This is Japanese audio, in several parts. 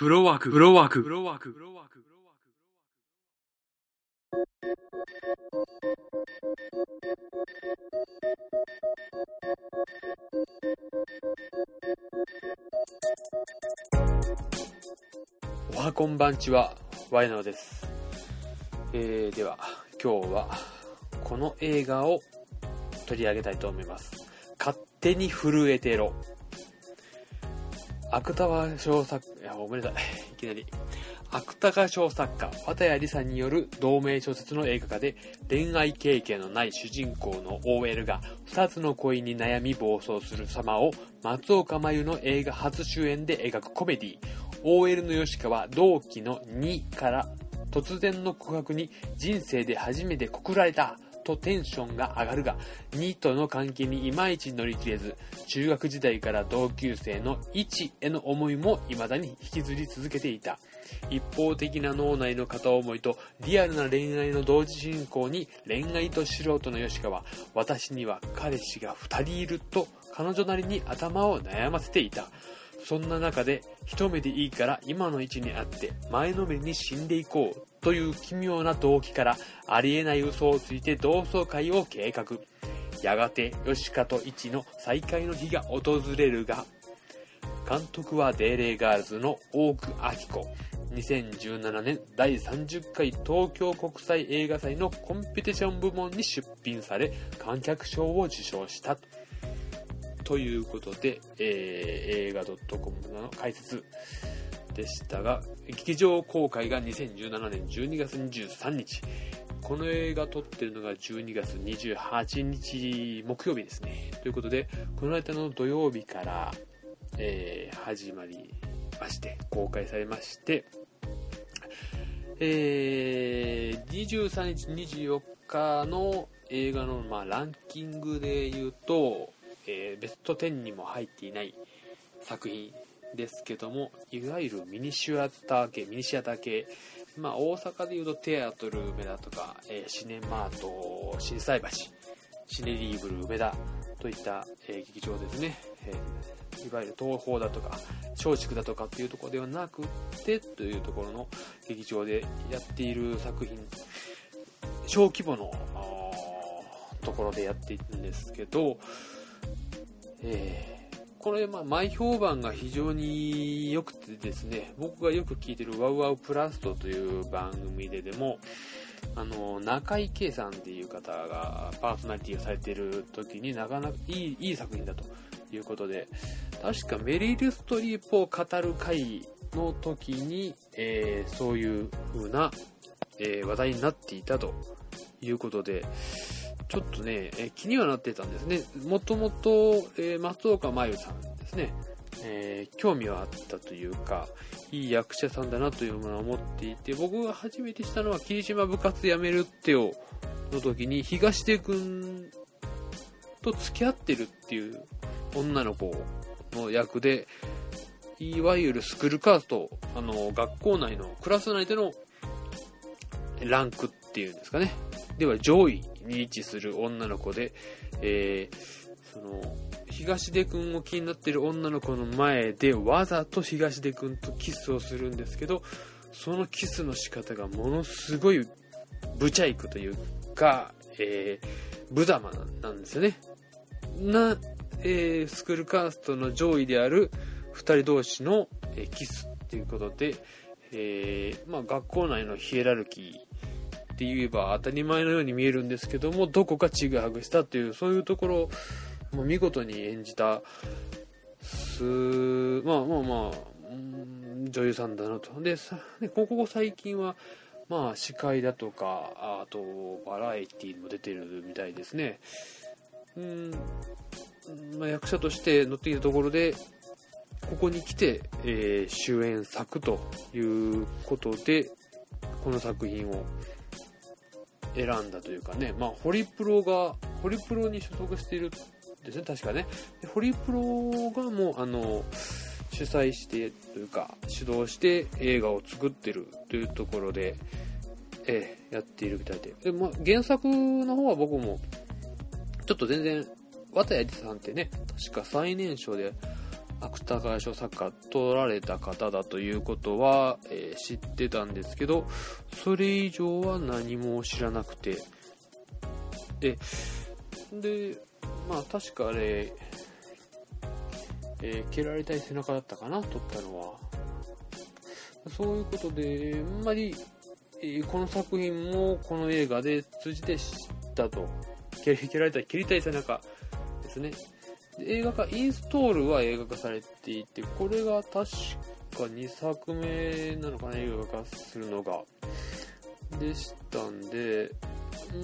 フロワーク、フロワーク、フロワーク、フロワーク。おはこんばんちは、ワイナオです。えー、では、今日は、この映画を取り上げたいと思います。勝手に震えてろ。芥川賞作、や、ごめんなさい。いきなり。芥川賞作家、綿谷りさんによる同名小説の映画化で、恋愛経験のない主人公の OL が二つの恋に悩み暴走する様を松岡真優の映画初主演で描くコメディ OL の吉川同期の2から突然の告白に人生で初めて告られたとテンションが上がるが、2との関係にいまいち乗り切れず、中学時代から同級生の1への思いも未だに引きずり続けていた。一方的な脳内の片思いとリアルな恋愛の同時進行に恋愛と素人の吉川、私には彼氏が2人いると彼女なりに頭を悩ませていた。そんな中で一目でいいから今の位置にあって前のめりに死んでいこうという奇妙な動機からありえない嘘をついて同窓会を計画。やがて吉川と一の再会の日が訪れるが、監督はデーレーガールズの大久明子。2017年第30回東京国際映画祭のコンペティション部門に出品され観客賞を受賞したということで、えー、映画 .com の解説でしたが劇場公開が2017年12月23日。この映画撮ってるのが12月28日木曜日ですね。ということでこの間の土曜日から、えー、始まりまして公開されましてえー、23日24日の映画の、まあ、ランキングで言うと、えーベスト10にも入っていない作品ですけどもいわゆるミニシアター系ミニシアター系。まあ大阪でいうとテアトル梅田とか、えーシネマート心斎橋シネリーブル梅田といった、えー劇場ですね、えーいわゆる東宝だとか松竹だとかっていうところではなくてというところの劇場でやっている作品。小規模のところでやっているんですけど、えーこれ、まあ、前評判が非常に良くてですね、僕がよく聞いてるワウワウプラストという番組ででも、あの、中井圭さんっていう方がパーソナリティをされている時になかなかいいいい作品だということで、確かメリル・ストリープを語る会の時に、えーそういう風な、えー話題になっていたということで、ちょっとね、え気にはなってたんですね。もともと、え松岡真優さんですね、えー興味はあったというか、いい役者さんだなというものを思っていて、僕が初めてしたのは、霧島部活やめるってよの時に、東出くんと付き合ってるっていう女の子の役で、いわゆるスクールカースト、あの、学校内の、クラス内でのランクっていうんですかね。では上位に位置する女の子で、えーその、東出くんを気になってる女の子の前でわざと東出くんとキスをするんですけど、そのキスの仕方がものすごいブチャイクというか、えー、無様なんですよね。な、えースクールカーストの上位である二人同士の、えーキスっていうことで、えーまあ、学校内のヒエラルキーって言えば当たり前のように見えるんですけどもどこかちぐはぐしたというそういうところをも見事に演じたすまあまあまあ女優さんだなと。でさでここ最近はまあ司会だとかあとバラエティにも出てるみたいですね。うん、まあ、役者として乗っていたところでここに来て、えー主演作ということでこの作品を選んだというかね、まあ、ホリプロがホリプロに所属しているんですね確かね。ホリプロがもうあの主催してというか主導して映画を作ってるというところで、えーやっているみたいで。で、まあ、原作の方は僕もちょっと全然綿谷さんってね確か最年少で芥川賞作家取られた方だということは、えー、知ってたんですけどそれ以上は何も知らなくて。ででまあ確かあれ、えー、蹴られたい背中だったかな撮ったのは。そういうことであんまり、えー、この作品もこの映画で通じて知ったと。蹴られたい蹴りたい背中ですね。映画化インストールは映画化されていてこれが確か2作目なのかな映画化するのがでしたんで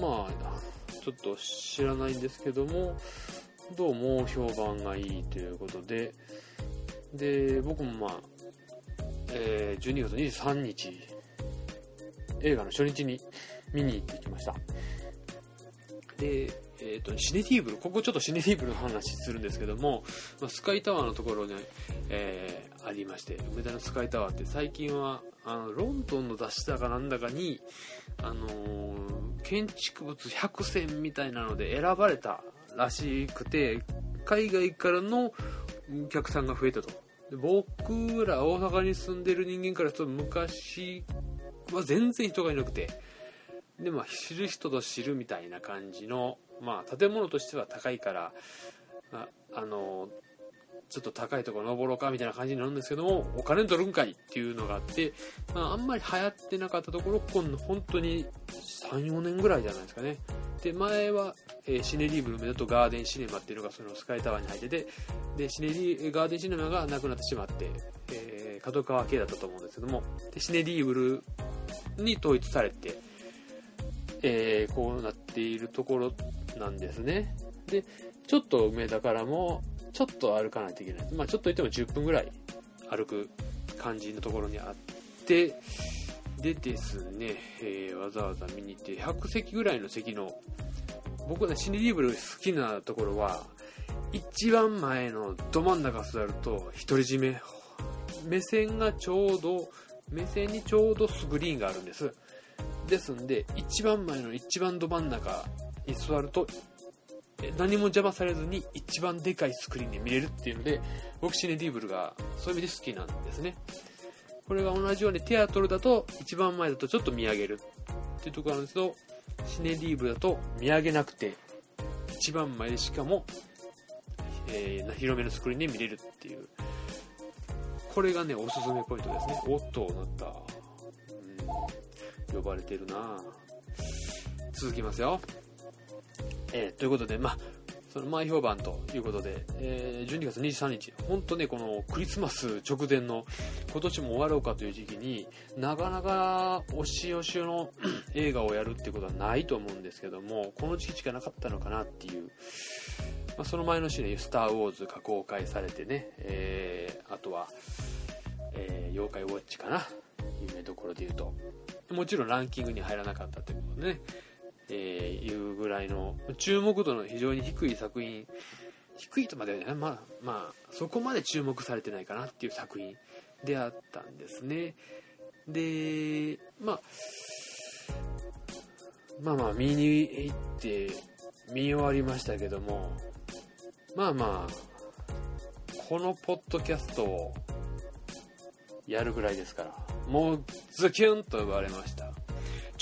まあちょっと知らないんですけどもどうも評判がいいということでで僕もまあ、えー、12月23日映画の初日に見に行ってきました。でえーと、シネディーブル、ここちょっとシネディーブルの話するんですけども、まあ、スカイタワーのところに、えー、ありまして、梅田のスカイタワーって最近はあのロンドンの雑誌だかなんだかに、あのー、建築物100選みたいなので選ばれたらしくて、海外からのお客さんが増えたと。で僕ら大阪に住んでる人間からすると昔は全然人がいなくて、でも知る人ぞ知るみたいな感じのまあ建物としては高いからああのちょっと高いところ登ろうかみたいな感じになるんですけどもお金取るんかいっていうのがあって、まあ、あんまり流行ってなかったところ今度本当に34年ぐらいじゃないですかね。で前は、えー、シネリーブルメだとガーデンシネマっていうのがそのスカイタワーに入っててでシネリーガーデンシネマがなくなってしまって、えー、角川系だったと思うんですけどもでシネリーブルに統一されて、えー、こうなっているところなんですね。で、ちょっと梅田からも、ちょっと歩かないといけない。まあちょっと言っても10分ぐらい歩く感じのところにあって、でですね、えー、わざわざ見に行って、100席ぐらいの席の、僕ね、シネリーブル好きなところは、一番前のど真ん中座ると、独り占め。目線がちょうど、目線にちょうどスクリーンがあるんです。ですんで、一番前の一番ど真ん中に座ると何も邪魔されずに一番でかいスクリーンで見れるっていうので僕シネディーブルがそういう意味で好きなんですね。これが同じようにテアトルだと一番前だとちょっと見上げるっていうところなんですけどシネディーブルだと見上げなくて一番前でしかも、えー、広めのスクリーンで見れるっていう。これがねおすすめポイントですね。おっとなった、うん、呼ばれてるな続きますよ。えー、ということで、まあ、その前評判ということで、えー、12月23日、本当ね、このクリスマス直前の今年も終わろうかという時期になかなか押し押しの 映画をやるってことはないと思うんですけども、この時期しかなかったのかなっていう、まあ、その前の週にスター・ウォーズが公開されてね、えー、あとは、えー、妖怪ウォッチかな、有名どころで言うと。もちろんランキングに入らなかったということでね、えー、いうぐらいの注目度の非常に低い作品低いとまではねまあまあそこまで注目されてないかなっていう作品であったんですね。でまあまあまあ見に行って見終わりましたけどもまあまあこのポッドキャストをやるぐらいですからもうズキュンと呼ばれました。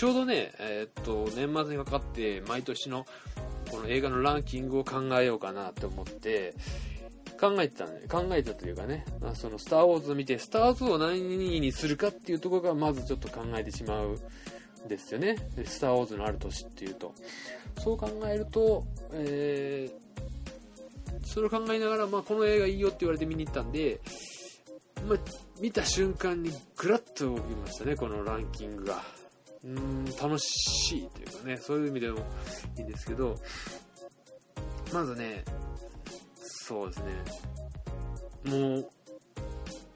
ちょうどね、えー、っと、年末にかかって、毎年のこの映画のランキングを考えようかなって思って、考えてたね。考えたというかね、まあ、そのスター・ウォーズを見て、スター・ウォーズを何にするかっていうところがまずちょっと考えてしまうんですよね。スター・ウォーズのある年っていうと。そう考えると、えー、それを考えながら、まあ、この映画いいよって言われて見に行ったんで、まあ、見た瞬間にグラッと動きましたね、このランキングが。うん楽しいというかねそういう意味でもいいんですけどまずねそうですね。もう、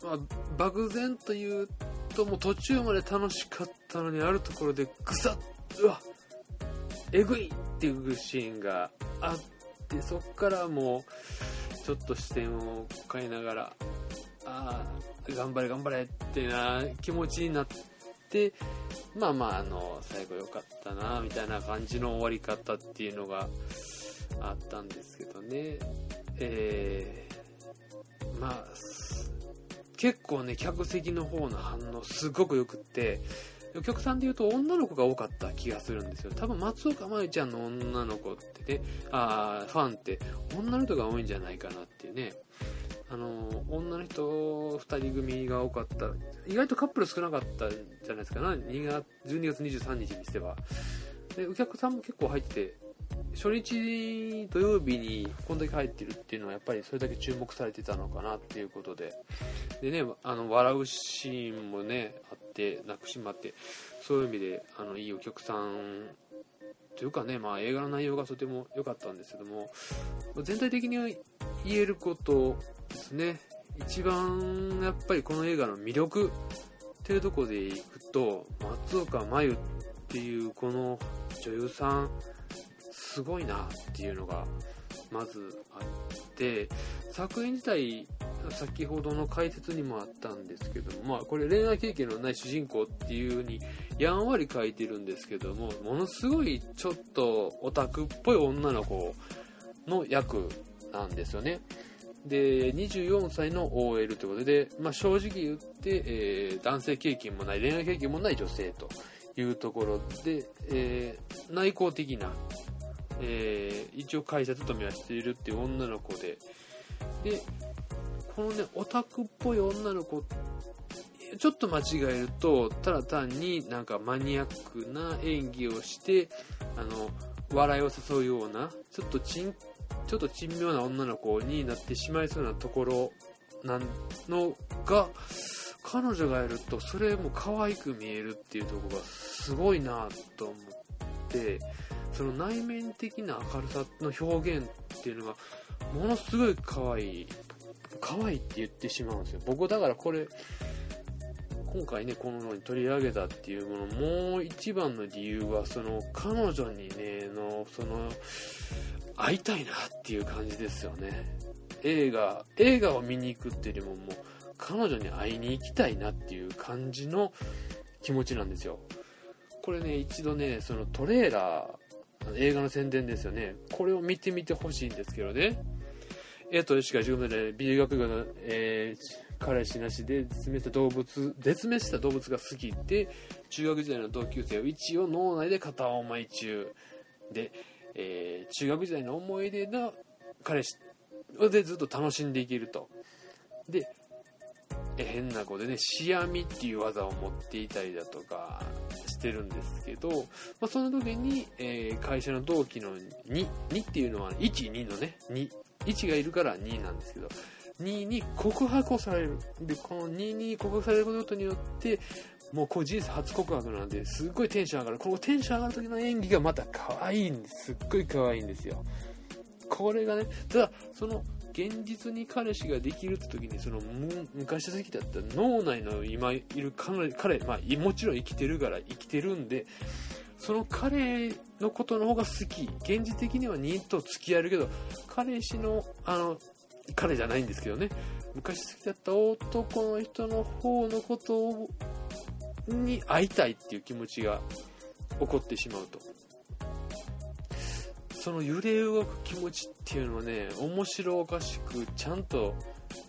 まあ、漠然と言うともう途中まで楽しかったのにあるところでグサッうわえぐいっていうシーンがあってそっからもうちょっと視点を変えながらああ頑張れ頑張れってな気持ちになってまあまあ、あの、最後良かったな、みたいな感じの終わり方っていうのがあったんですけどね。えー、まあ結構ね客席の方の反応すごくよくってお客さんで言うと女の子が多かった気がするんですよ多分松岡茉優ちゃんの女の子ってねあファンって女の人が多いんじゃないかなっていうねあの女の人2人組が多かった。意外とカップル少なかったんじゃないですか。な2月12月23日にしては。でお客さんも結構入ってて初日土曜日にこんだけ入ってるっていうのはやっぱりそれだけ注目されてたのかなっていうことで。でねあの笑うシーンもねあって泣くシーンもあってそういう意味であのいいお客さんというかね、まあ、映画の内容がとても良かったんですけども全体的に言えることですね。一番やっぱりこの映画の魅力っていうとこでいくと松岡真優っていうこの女優さんすごいなっていうのがまずあって作品自体先ほどの解説にもあったんですけども、まあ、これ恋愛経験のない主人公っていう風にやんわり書いてるんですけどもものすごいちょっとオタクっぽい女の子の役なんですよね。で24歳の OL ということで、まあ、正直言って、えー、男性経験もない恋愛経験もない女性というところで、えー、内向的なえー、一応会社勤めはしているっていう女の子で、で、このね、オタクっぽい女の子、ちょっと間違えると、ただ単になんかマニアックな演技をして、あの、笑いを誘うような、ちょっとちん、ちょっと珍妙な女の子になってしまいそうなところなのが、彼女がやるとそれも可愛く見えるっていうとこがすごいなと思って、その内面的な明るさの表現っていうのがものすごい可愛い。可愛いって言ってしまうんですよ僕だからこれ今回ねこのように取り上げたっていうものもう一番の理由はその彼女にねのその会いたいなっていう感じですよね映画映画を見に行くっていうよりももう彼女に会いに行きたいなっていう感じの気持ちなんですよこれね一度ねそのトレーラー映画の宣伝ですよね。これを見てみてほしいんですけどね。えっと、しか自分で美術学部の、えー、彼氏なしで絶滅した動物、絶滅した動物が好きで、中学時代の同級生を一応脳内で片思い中で、えー、中学時代の思い出の彼氏でずっと楽しんでいけると。で、え変な子でね、シアミっていう技を持っていたりだとか、してるんですけど、まあ、その時に、えー、会社の同期の2、2っていうのは1、2のね、2、1がいるから2なんですけど、2に告白をされる。で、この2に告白されることによって、もうこう人生初告白なんで、すっごいテンション上がる。このテンション上がる時の演技がまた可愛いんです。すっごい可愛いんですよ。これがね、ただ、その、現実に彼氏ができるって時にその昔好きだった脳内の今いる彼彼、まあ、もちろん生きてるから生きてるんでその彼のことの方が好き。現実的には2と付き合えるけど彼氏のあの彼じゃないんですけどね。昔好きだった男の人の方のことをに会いたいっていう気持ちが起こってしまうと。その揺れ動く気持ちっていうのをね面白おかしくちゃんと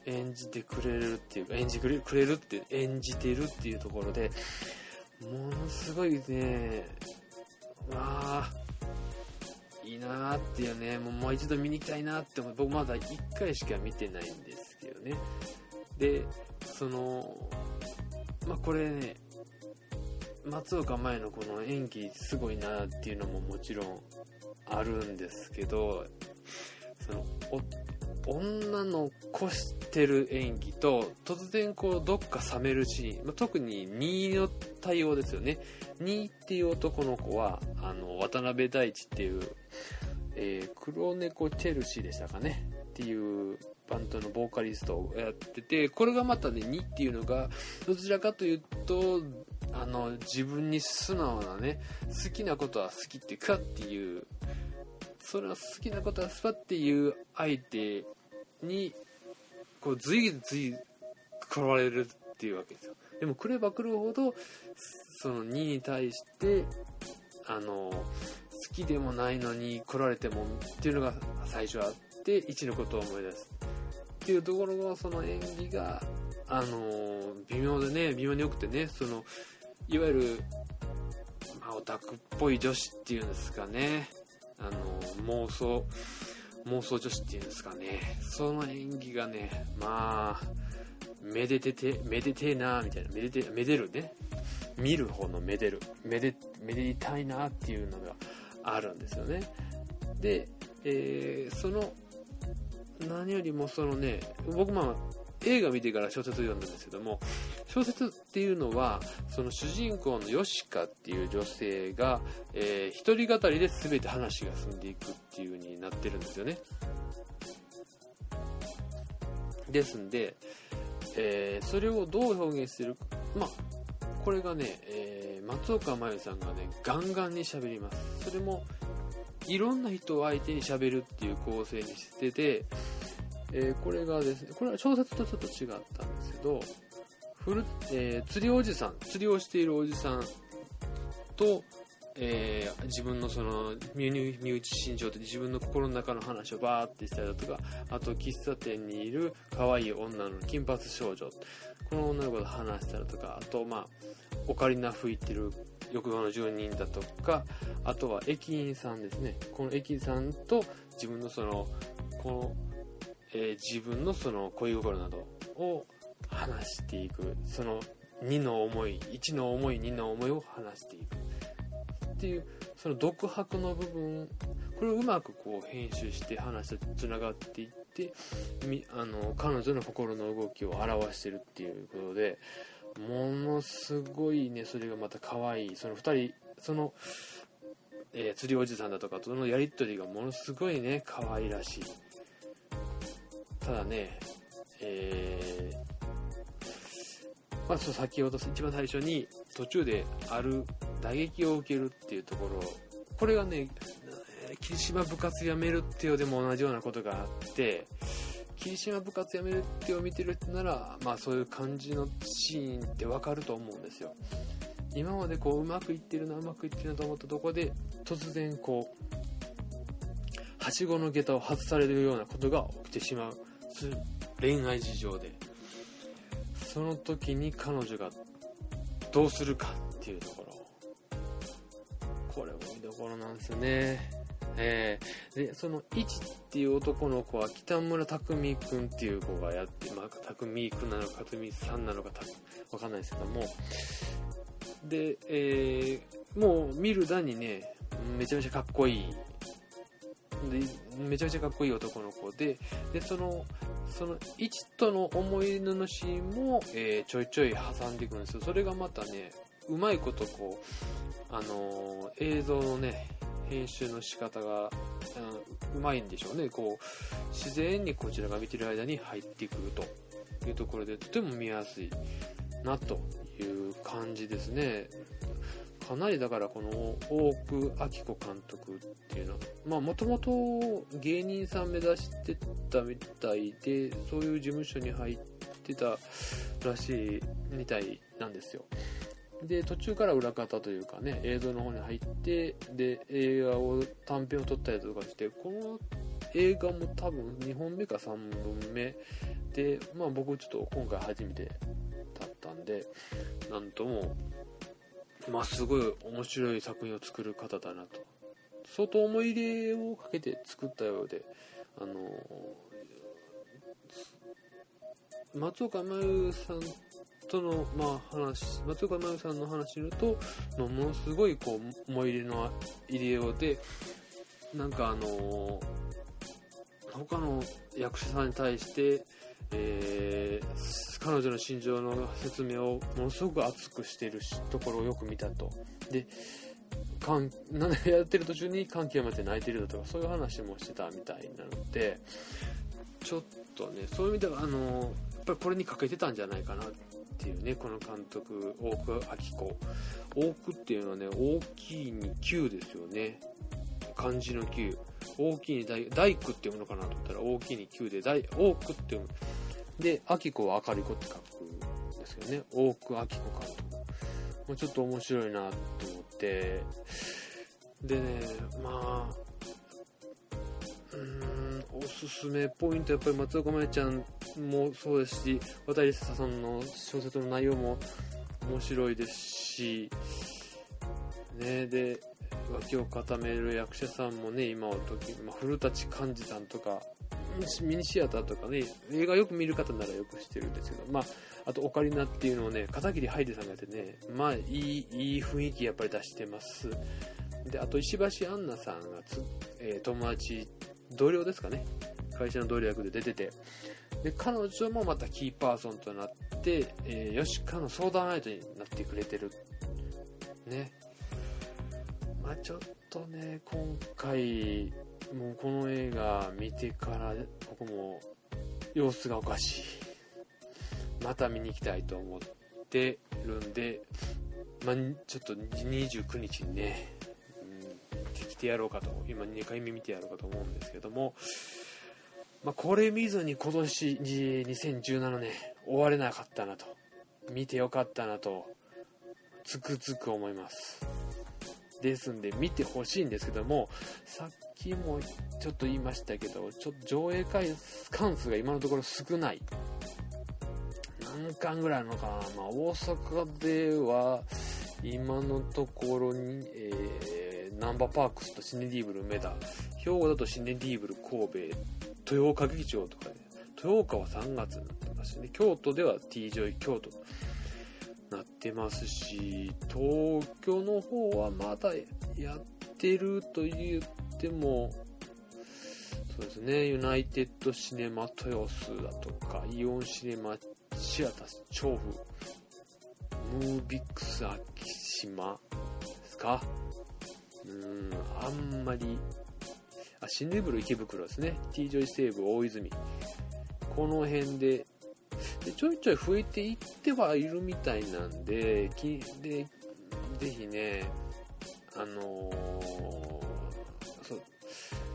演じてくれるっていうか演じてくれるって演じてるっていうところでものすごいねわあいいなーっていうねもうもう一度見に行きたいなって僕まだ1回しか見てないんですけどね。でそのまあこれね松岡茉のこの演技すごいなっていうのももちろんあるんですけどその女のこしてる演技と突然こうどっか冷めるシーン、まあ、特に2の対応ですよね。2っていう男の子はあの渡辺大地っていう、えー、黒猫チェルシーでしたかね。っていうバンドのボーカリストをやっててこれがまたね2っていうのがどちらかというとあの自分に素直なね好きなことは好きっていうかっていうそれは好きなことはスパっていう相手にこう随随来られるっていうわけですよ。でも来れば来るほどその2に対してあの好きでもないのに来られてもっていうのが最初あって1のことを思い出すっていうところのその演技があの微妙でね微妙によくてねそのいわゆる、まあ、オタクっぽい女子っていうんですかね。あの妄想。妄想女子っていうんですかね。その演技がねまあめでててめでてえなーみたいな。めでてめでるね。見る方のめでる。めでめでたいなっていうのがあるんですよね。で、えー、その何よりもそのね僕まあ映画見てから小説読んだんですけども小説っていうのはその主人公のヨシカっていう女性が、えー、一人語りで全て話が進んでいくっていう風になってるんですよね。ですんで、えー、それをどう表現するかまあこれがね、えー、松岡真優さんがねガンガンに喋ります。それもいろんな人を相手に喋るっていう構成にしててえー、これがですね、これは小説とちょっと違ったんですけど、フルえー、釣りおじさん、釣りをしているおじさんと、えー、自分のその身内心情で自分の心の中の話をバーってしたりだとかあと喫茶店にいる可愛い女の金髪少女。この女の子と話したりとかあとまあオカリナ吹いてる欲望の住人だとかあとは駅員さんですね。この駅員さんと自分のそのこのえー、自分のその恋心などを話していく。その2の思い1の思い2の思いを話していく。っていうその独白の部分これをうまくこう編集して話とつながっていってあの彼女の心の動きを表してるっていうことでものすごいねそれがまた可愛い。その2人その、えー、釣りおじさんだとかとのやり取りがものすごいね可愛らしい。ただね、え、まあ、そう先ほど一番最初に途中である打撃を受けるっていうところ。これがね霧島部活やめるっていうでも同じようなことがあって霧島部活やめるってを見てる人ならまあそういう感じのシーンってわかると思うんですよ。今までこううまくいってるなうまくいってるなと思ったとこで突然こうはしごの下駄を外されるようなことが起きてしまう。恋愛事情で。その時に彼女がどうするかっていうところ。これも見どころなんですよね。えー、でその1っていう男の子は北村匠海君っていう子がやってまあ匠君なのか匠さんなのかわかんないですけども。で、えー、もう見る段にねめちゃめちゃかっこいいめちゃめちゃかっこいい男の子ででそのその1との思い出のシーンも、えー、ちょいちょい挟んでいくんですよ。それがまたねうまいことこう、あのー、映像のね編集の仕方が、うん、うまいんでしょうね。こう自然にこちらが見てる間に入ってくると。いうところでとても見やすいなという感じですね。かなりだからこの大久明子監督っていうのはまあもともと芸人さん目指してたみたいでそういう事務所に入ってたらしいみたいなんですよ。で途中から裏方というかね映像の方に入ってで映画を短編を撮ったりとかしてこの映画も多分2本目か3本目でまあ僕ちょっと今回初めてだったんでなんともまあ、すごい面白い作品を作る方だなと。相当思い入れをかけて作ったようであの松岡真優さんとの、まあ、話松岡真優さんの話するとものすごいこう思い入れの入れようでなんかあの他の役者さんに対してえー、彼女の心情の説明をものすごく熱くしているところをよく見たと。で、かんなん やってる途中に感極まって泣いてるだとか、そういう話もしてたみたいなので、ちょっとね、そういう意味では、あの、やっぱりこれに欠けてたんじゃないかなっていうね、この監督、大久明子。大久っていうのはね、大きいに9ですよね。漢字の9。大きいに大大工って読むのかなと思ったら大きいに9で大大工って読むで明子は明るい子って書くんですけどね。大工明子監督もうちょっと面白いなと思って。でねまあうーんおすすめポイントやっぱり松岡茉優ちゃんもそうですし渡りさんの小説の内容も面白いですしねで脇を固める役者さんもね今は時、まあ、古舘寛治さんとかミニシアターとかね映画よく見る方ならよく知ってるんですけどまああとオカリナっていうのをね片桐ハイデさんがやってねまあいいいい雰囲気やっぱり出してます。であと石橋杏奈さんがつ、えー、友達同僚ですかね。会社の同僚役で出てて。で彼女もまたキーパーソンとなって、えー、吉川の相談相手になってくれてる。ね。まあちょっとね今回もうこの映画見てから僕も様子がおかしい。また見に行きたいと思ってるんで、まあ、ちょっと29日にね、うん、来てやろうかと今2回目見てやろうかと思うんですけども、まあ、これ見ずに今年2017年終われなかったなと見てよかったなとつくづく思います。ですんで見てほしいんですけどもさっきもちょっと言いましたけどちょっと上映館数が今のところ少ない。何館ぐらいあるのかな、まあ、大阪では今のところに、えー、ナンバーパークスとシネ・リーブル梅田。兵庫だとシネ・リーブル神戸豊岡劇場とかね。豊岡は3月になってますしね。京都では T ジョイ京都なってますし東京の方はまだやってると言ってもそうですねユナイテッドシネマ豊洲だとかイオンシネマシアタス調布ムービックス昭島ですか？うーんあんまりあシンデブル池袋ですね。T ジョイ西武大泉。この辺ででちょいちょい増えていってはいるみたいなんで、きでぜひね、あのー、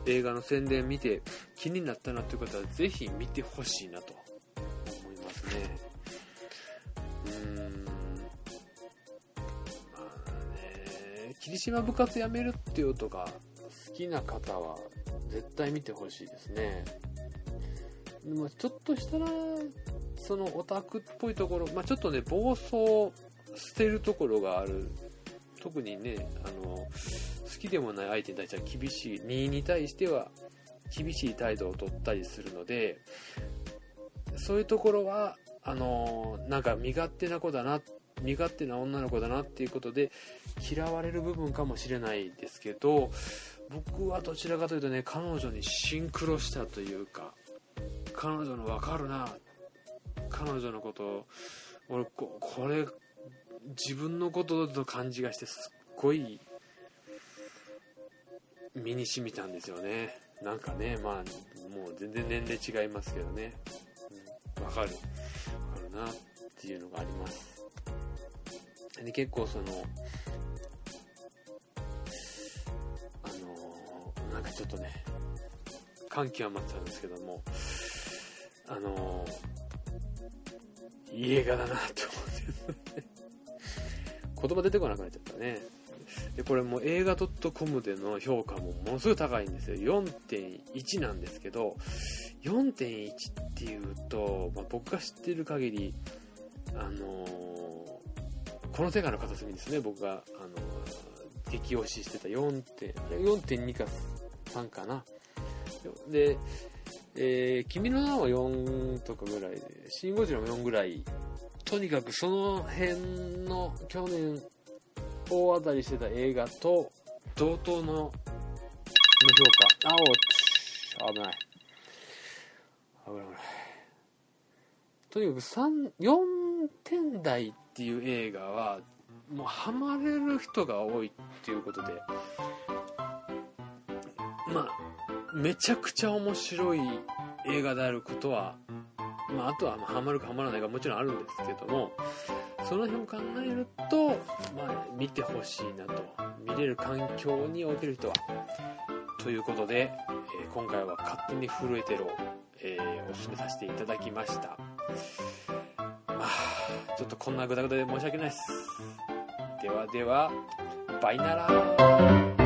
映画の宣伝見て気になったなという方はぜひ見てほしいなと思いますね。うーん。まあね、霧島部活やめるっていう音が好きな方は絶対見てほしいですね。でもちょっとしたらそのオタクっぽいところ、まあ、ちょっとね、暴走してるところがある。特にね、あの、好きでもない相手に対しては厳しい、2に対しては厳しい態度を取ったりするので、そういうところは、あの、なんか身勝手な子だな、身勝手な女の子だなっていうことで嫌われる部分かもしれないですけど、僕はどちらかというとね、彼女にシンクロしたというか、彼女の分かるな彼女のこと俺ここれ自分のことと感じがしてすっごい身に染みたんですよね。なんかねまあもう全然年齢違いますけどね。わ、うん、かる。わかるなっていうのがあります。で結構そのあのー、なんかちょっとね感極まっちゃうんですけどもあのーいい映画だなって思って。言葉出てこなくなっちゃったね。でこれも映画 .com での評価もものすごい高いんですよ。4.1なんですけど4.1っていうと、まあ、僕が知ってる限りあのー、この世界の片隅ですね。僕が、あのー、激推ししてた4.2か3かな。でえー、君の名は4とかぐらいで、シン・ゴジラも4ぐらい。とにかくその辺の去年大当たりしてた映画と同等のの評価。あお危ない。危ない危ない。とにかく3、4点台っていう映画は、もうハマれる人が多いっていうことで、まあ、めちゃくちゃ面白い映画であることは、まあ、あとはまハマるかハマらないかもちろんあるんですけどもその辺を考えると、まあ、見てほしいなと見れる環境における人はということで、えー、今回は「勝手に震えてろ」えー、おすすめさせていただきました。まあちょっとこんなグダグダで申し訳ないです。ではではバイナラ